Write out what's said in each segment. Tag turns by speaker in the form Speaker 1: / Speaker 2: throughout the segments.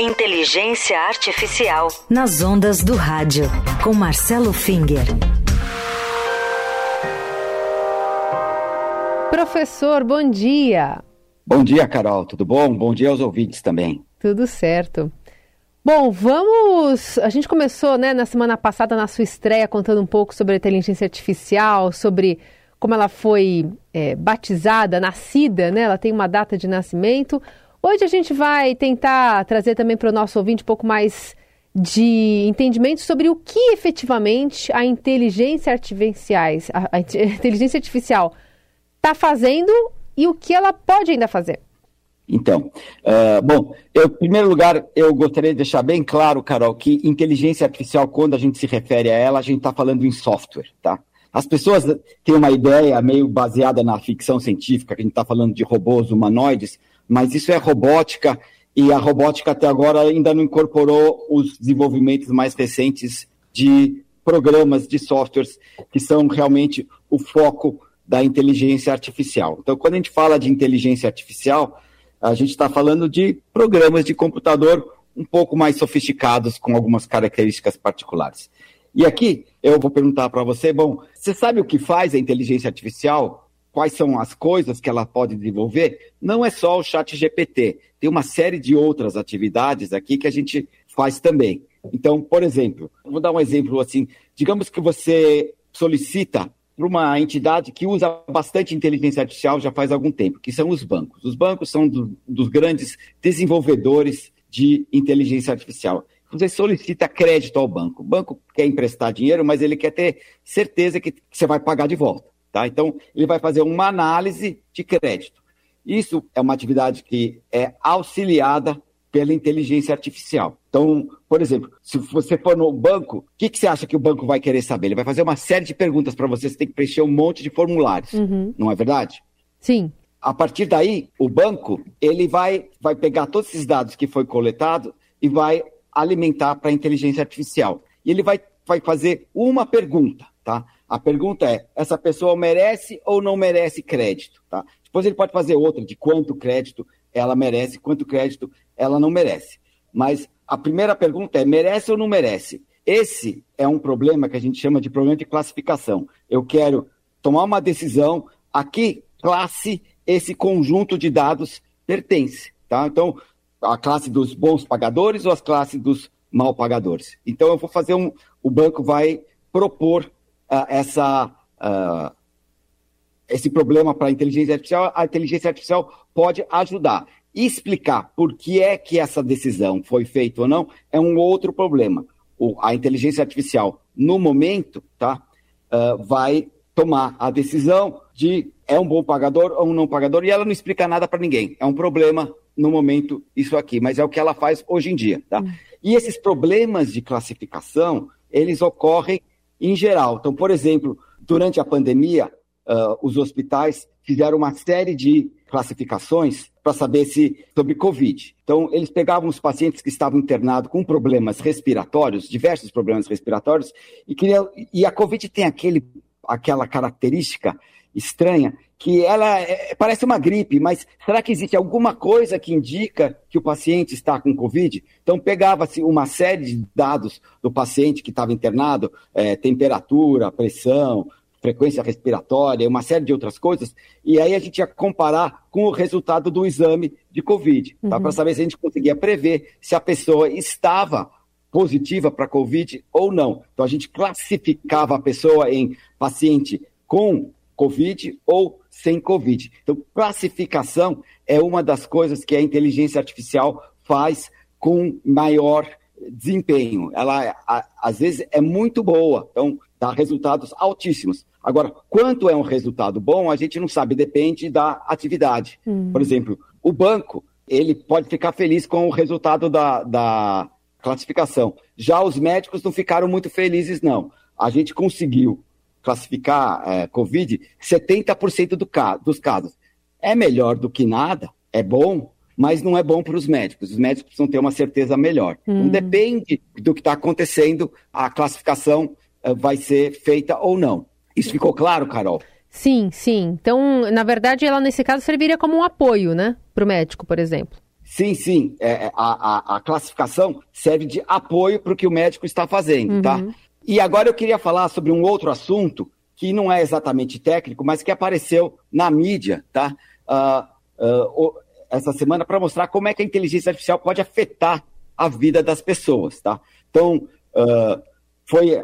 Speaker 1: Inteligência Artificial. Nas ondas do rádio. Com Marcelo Finger.
Speaker 2: Professor, bom dia.
Speaker 3: Bom dia, Carol. Tudo bom? Bom dia aos ouvintes também.
Speaker 2: Tudo certo. Bom, vamos. A gente começou, né, na semana passada, na sua estreia, contando um pouco sobre a inteligência artificial, sobre como ela foi é, batizada, nascida, né? Ela tem uma data de nascimento. Hoje a gente vai tentar trazer também para o nosso ouvinte um pouco mais de entendimento sobre o que efetivamente a inteligência artificial, a, a inteligência artificial está fazendo e o que ela pode ainda fazer.
Speaker 3: Então, uh, bom, eu, em primeiro lugar, eu gostaria de deixar bem claro, Carol, que inteligência artificial, quando a gente se refere a ela, a gente está falando em software, tá? As pessoas têm uma ideia meio baseada na ficção científica, que a gente está falando de robôs humanoides, mas isso é robótica e a robótica até agora ainda não incorporou os desenvolvimentos mais recentes de programas de softwares que são realmente o foco da inteligência artificial. Então, quando a gente fala de inteligência artificial, a gente está falando de programas de computador um pouco mais sofisticados, com algumas características particulares. E aqui eu vou perguntar para você, bom, você sabe o que faz a inteligência artificial? Quais são as coisas que ela pode desenvolver, não é só o chat GPT. Tem uma série de outras atividades aqui que a gente faz também. Então, por exemplo, vou dar um exemplo assim. Digamos que você solicita para uma entidade que usa bastante inteligência artificial já faz algum tempo, que são os bancos. Os bancos são do, dos grandes desenvolvedores de inteligência artificial. Você solicita crédito ao banco. O banco quer emprestar dinheiro, mas ele quer ter certeza que você vai pagar de volta. Tá? Então, ele vai fazer uma análise de crédito. Isso é uma atividade que é auxiliada pela inteligência artificial. Então, por exemplo, se você for no banco, o que, que, você acha que o banco vai querer saber? Ele vai fazer uma série de perguntas para você, você tem que preencher um monte de formulários, uhum. não é verdade?
Speaker 2: Sim.
Speaker 3: A partir daí, o banco ele vai, vai pegar todos esses dados que foi coletado e vai alimentar para a inteligência artificial. E ele vai, vai fazer uma pergunta, tá? A pergunta é: essa pessoa merece ou não merece crédito? Tá? Depois ele pode fazer outra de quanto crédito ela merece, quanto crédito ela não merece. Mas a primeira pergunta é: merece ou não merece? Esse é um problema que a gente chama de problema de classificação. Eu quero tomar uma decisão a que classe esse conjunto de dados pertence. Tá? Então, a classe dos bons pagadores ou a classe dos mal pagadores. Então, eu vou fazer um. O banco vai propor uh, essa, uh, esse problema para a inteligência artificial, a inteligência artificial pode ajudar. Explicar por que é que essa decisão foi feita ou não é um outro problema. O, a inteligência artificial, no momento, tá, uh, vai tomar a decisão de é um bom pagador ou um não pagador e ela não explica nada para ninguém. É um problema no momento isso aqui, mas é o que ela faz hoje em dia, tá? Uhum. E esses problemas de classificação, eles ocorrem em geral. Então, por exemplo, durante a pandemia, uh, os hospitais fizeram uma série de classificações para saber se sobre Covid. Então, eles pegavam os pacientes que estavam internados com problemas respiratórios, diversos problemas respiratórios, e, queriam, e a Covid tem aquele, aquela característica estranha que ela é, parece uma gripe, mas será que existe alguma coisa que indica que o paciente está com Covid? Então, pegava-se uma série de dados do paciente que estava internado, é, temperatura, pressão, frequência respiratória, uma série de outras coisas, e aí a gente ia comparar com o resultado do exame de Covid, tá? uhum. para saber se a gente conseguia prever se a pessoa estava positiva para Covid ou não. Então, a gente classificava a pessoa em paciente com Covid ou sem Covid. Então, classificação é uma das coisas que a inteligência artificial faz com maior desempenho. Ela, a, às vezes, é muito boa, então dá resultados altíssimos. Agora, quanto é um resultado bom, a gente não sabe, depende da atividade. Hum. Por exemplo, o banco, ele pode ficar feliz com o resultado da, da classificação. Já os médicos não ficaram muito felizes, não. A gente conseguiu classificar é, Covid 70% do dos casos. É melhor do que nada, é bom, mas não é bom para os médicos. Os médicos precisam ter uma certeza melhor. Então, hum. Então, depende do que está acontecendo, a classificação é, vai ser feita ou não. Isso ficou claro, Carol?
Speaker 2: Sim, sim. Então, na verdade, ela nesse caso serviria como um apoio, né, para o médico, por exemplo.
Speaker 3: Sim, sim. É, é a, a, a, classificação serve de apoio para o que o médico está fazendo, tá? uhum. tá? E agora eu queria falar sobre um outro assunto que não é exatamente técnico, mas que apareceu na mídia, tá? Uh, uh, essa semana para mostrar como é que a inteligência artificial pode afetar a vida das pessoas, tá? Então, uh, foi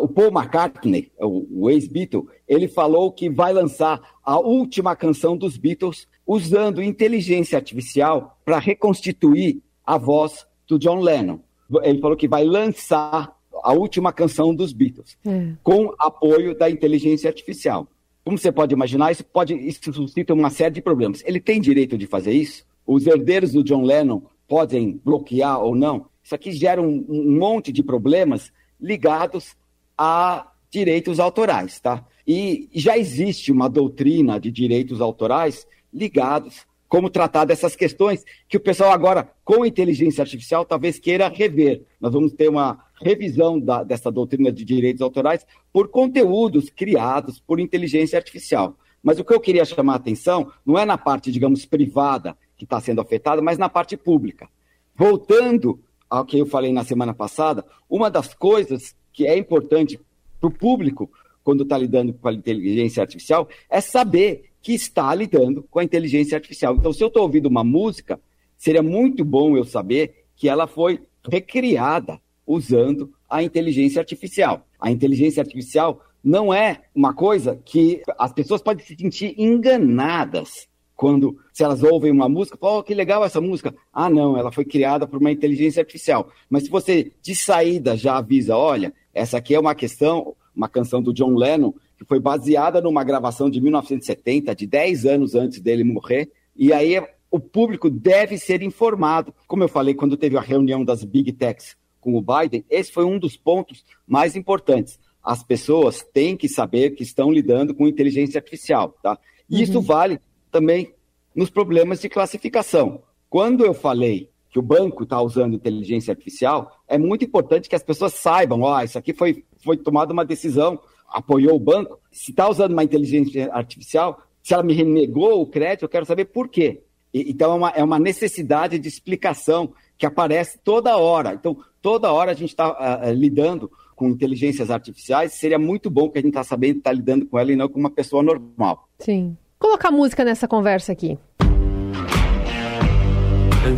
Speaker 3: o Paul McCartney, o, o ex-Beatle, ele falou que vai lançar a última canção dos Beatles usando inteligência artificial para reconstituir a voz do John Lennon. Ele falou que vai lançar a última canção dos Beatles é. com apoio da inteligência artificial. Como você pode imaginar, isso pode isso suscita uma série de problemas. Ele tem direito de fazer isso? Os herdeiros do John Lennon podem bloquear ou não? Isso aqui gera um, um monte de problemas ligados a direitos autorais, tá? E já existe uma doutrina de direitos autorais ligados como tratar dessas questões que o pessoal agora, com inteligência artificial, talvez queira rever. Nós vamos ter uma revisão da, dessa doutrina de direitos autorais por conteúdos criados por inteligência artificial. Mas o que eu queria chamar a atenção não é na parte, digamos, privada que está sendo afetada, mas na parte pública. Voltando ao que eu falei na semana passada, uma das coisas que é importante para o público quando está lidando com a inteligência artificial é saber que está lidando com a inteligência artificial. Então, se eu estou ouvindo uma música, seria muito bom eu saber que ela foi recriada usando a inteligência artificial. A inteligência artificial não é uma coisa que as pessoas podem se sentir enganadas quando, se elas ouvem uma música, oh, que legal essa música. Ah, não, ela foi criada por uma inteligência artificial. Mas se você, de saída, já avisa, olha, essa aqui é uma questão, uma canção do John Lennon, que foi baseada numa gravação de 1970, de 10 anos antes dele morrer, e aí o público deve ser informado. Como eu falei quando teve a reunião das Big Techs com o Biden, esse foi um dos pontos mais importantes. As pessoas têm que saber que estão lidando com inteligência artificial, tá? E uhum. isso vale também nos problemas de classificação. Quando eu falei que o banco está usando inteligência artificial, é muito importante que as pessoas saibam, ó, oh, isso aqui foi, foi tomada uma decisão apoiou o banco, se está usando uma inteligência artificial, se ela me renegou o crédito, eu quero saber por quê. E, então, é uma, é uma necessidade de explicação que aparece toda hora. Então, toda hora a gente está uh, ah, ah, lidando com inteligências artificiais, seria muito bom que a gente está sabendo estar tá lidando com ela e não com uma pessoa normal.
Speaker 2: Sim. Colocar música nessa conversa aqui.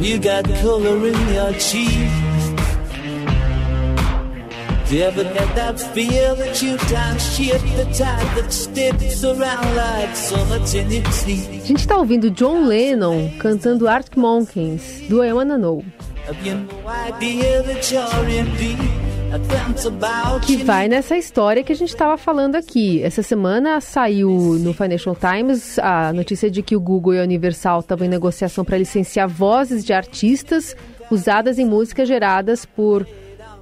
Speaker 2: You got color in your cheek. A gente está ouvindo John Lennon cantando Arctic Monkeys, do I Wanna Know. Que vai nessa história que a gente estava falando aqui. Essa semana saiu no Financial Times a notícia de que o Google e a Universal estavam em negociação para licenciar vozes de artistas usadas em músicas geradas por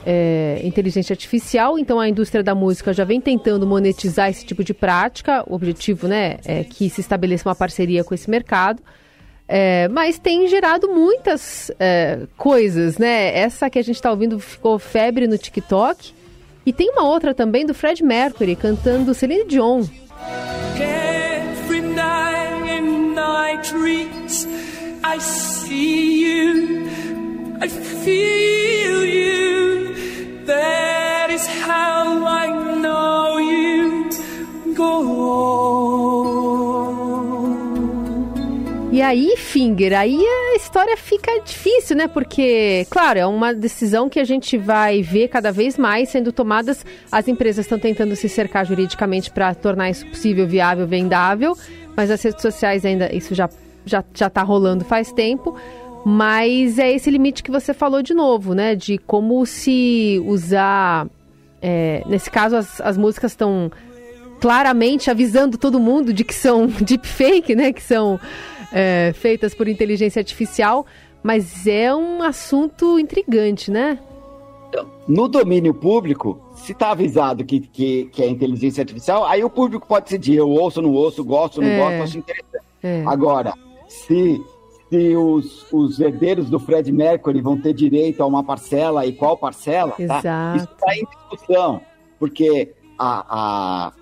Speaker 2: é, inteligência artificial, então a indústria da música já vem tentando monetizar esse tipo de prática. O objetivo né, é que se estabeleça uma parceria com esse mercado. É, mas tem gerado muitas é, coisas, né? Essa que a gente está ouvindo ficou febre no TikTok. E tem uma outra também do Fred Mercury cantando Celine Dion. Every night I see you, I feel aí, Finger, aí a história fica difícil, né? Porque, claro, é uma decisão que a gente vai ver cada vez mais sendo tomadas. As empresas estão tentando se cercar juridicamente para tornar isso possível, viável, vendável, mas as redes sociais ainda, isso já já já está rolando faz tempo. Mas é esse limite que você falou de novo, né? De como se usar. É, nesse caso, as, as músicas estão claramente avisando todo mundo de que são deepfake, né? Que são é, feitas por inteligência artificial. Mas é um assunto intrigante, né?
Speaker 3: No domínio público, se está avisado que, que, que, é inteligência artificial, aí o público pode decidir, eu ouço, não ouço, gosto, não é, gosto, acho interessante. É. Agora, se se os, os herdeiros do Fred Mercury vão ter direito a uma parcela e qual parcela, tá? Isso está em discussão, porque a, a,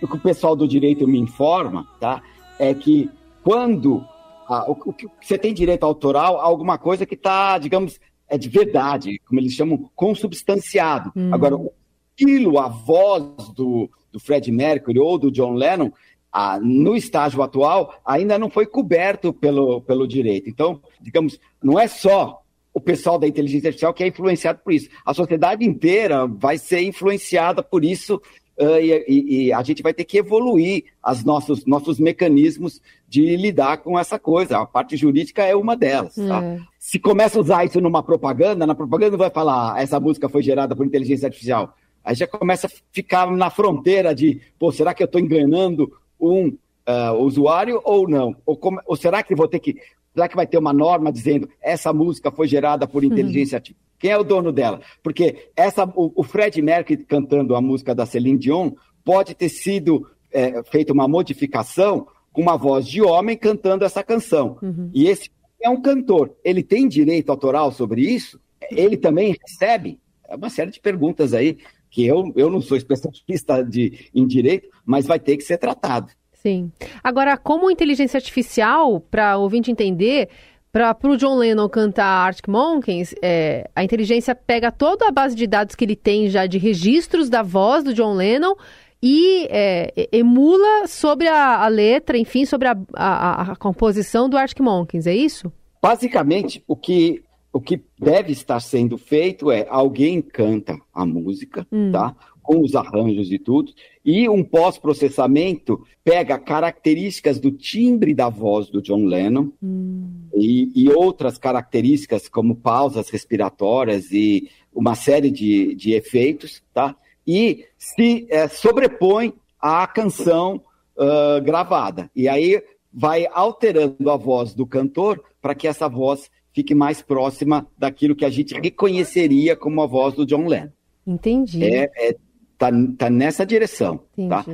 Speaker 3: o que o pessoal do direito me informa, tá? É que quando a, o, o, que você tem direito autoral a alguma coisa que está, digamos, é de verdade, como eles chamam, consubstanciado. Hum. Agora, o estilo, a voz do, do Fred Mercury ou do John Lennon, ah, no estágio atual, ainda não foi coberto pelo, pelo direito. Então, digamos, não é só o pessoal da inteligência artificial que é influenciado por isso. A sociedade inteira vai ser influenciada por isso uh, e, e, a gente vai ter que evoluir os nossos, nossos mecanismos de lidar com essa coisa. A parte jurídica é uma delas. Tá? É. Se começa a usar isso numa propaganda, na propaganda não vai falar ah, essa música foi gerada por inteligência artificial. Aí já começa a ficar na fronteira de, pô, será que eu estou enganando um uh, usuário ou não? Ou, como, ou será que vou ter que Será que vai ter uma norma dizendo essa música foi gerada por inteligência artificial? Quem é o dono dela? Porque essa, o, o, Fred Mercury cantando a música da Celine Dion pode ter sido é, feita uma modificação com uma voz de homem cantando essa canção. Uhum. E esse é um cantor. Ele tem direito autoral sobre isso? Ele também recebe? É uma série de perguntas aí que eu, eu não sou especialista de, em direito, mas vai ter que ser tratado.
Speaker 2: Sim. Agora, como inteligência artificial, para o ouvinte entender, para o John Lennon cantar Arctic Monkeys, é, a inteligência pega toda a base de dados que ele tem já de registros da voz do John Lennon e é, emula sobre a, a, letra, enfim, sobre a, a, a, composição do Arctic Monkeys, é isso?
Speaker 3: Basicamente, o que, o que deve estar sendo feito é alguém canta a música, hum. tá? Com os arranjos e tudo, e um pós-processamento pega características do timbre da voz do John Lennon hum. e, e, outras características, como pausas respiratórias e uma série de, de efeitos, tá? E se é, sobrepõe à canção uh, gravada. E aí vai alterando a voz do cantor para que essa voz fique mais próxima daquilo que a gente reconheceria como a voz do John Lennon.
Speaker 2: Entendi.
Speaker 3: É, é Está tá nessa direção. Tá?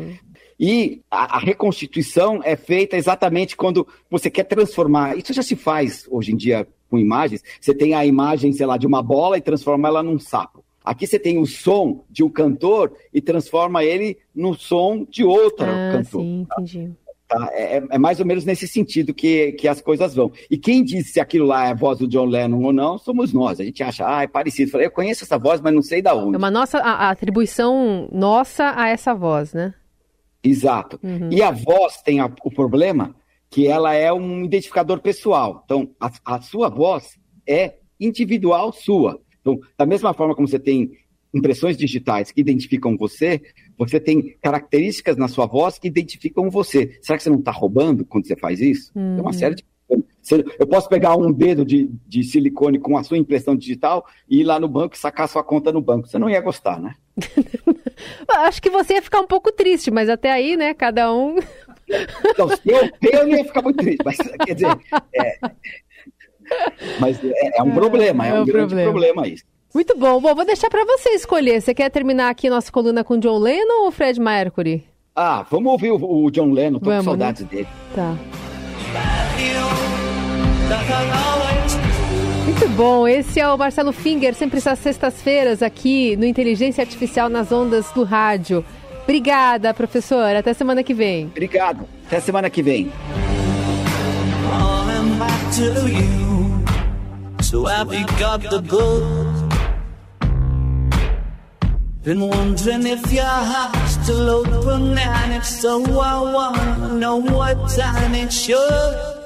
Speaker 3: E a, a, reconstituição é feita exatamente quando você quer transformar. Isso já se faz hoje em dia com imagens. Você tem a imagem, sei lá, de uma bola e transforma ela num sapo. Aqui você tem o som de um cantor e transforma ele no som de outro ah, cantor. Sim, entendi. Tá? É, é, é, mais ou menos nesse sentido que, que as coisas vão. E quem diz se aquilo lá é a voz do John Lennon ou não, somos nós. A gente acha, ah, é parecido. Eu conheço essa voz, mas não sei da onde.
Speaker 2: É uma nossa a, a atribuição nossa a essa voz, né?
Speaker 3: Exato. Uhum. E a voz tem a, o problema que ela é um identificador pessoal. Então, a, a sua voz é individual sua. Então, da mesma forma como você tem impressões digitais que identificam você, você tem características na sua voz que identificam você. Será que você não está roubando quando você faz isso? Uhum. Tem uma série de. Eu posso pegar um dedo de, de silicone com a sua impressão digital e ir lá no banco e sacar sua conta no banco. Você não ia gostar, né?
Speaker 2: Acho que você ia ficar um pouco triste, mas até aí, né? Cada um.
Speaker 3: Não, se eu ter, eu não ia ficar muito triste. Mas, quer dizer, é, mas é, é um problema, é, é um, um grande problema. problema isso.
Speaker 2: Muito bom. Bom, vou deixar para você escolher. Você quer terminar aqui nossa coluna com John Lennon ou Fred Mercury?
Speaker 3: Ah, vamos ouvir o, o John Lennon. Tô vamos, com saudades né? dele.
Speaker 2: Tá. Muito bom, esse é o Marcelo Finger, sempre às sextas-feiras aqui no Inteligência Artificial nas ondas do rádio. Obrigada, professor. Até semana que vem.
Speaker 3: Obrigado. Até semana que vem. So have you got the? Been wondering if your heart's still open and if so, I wanna know what time it should.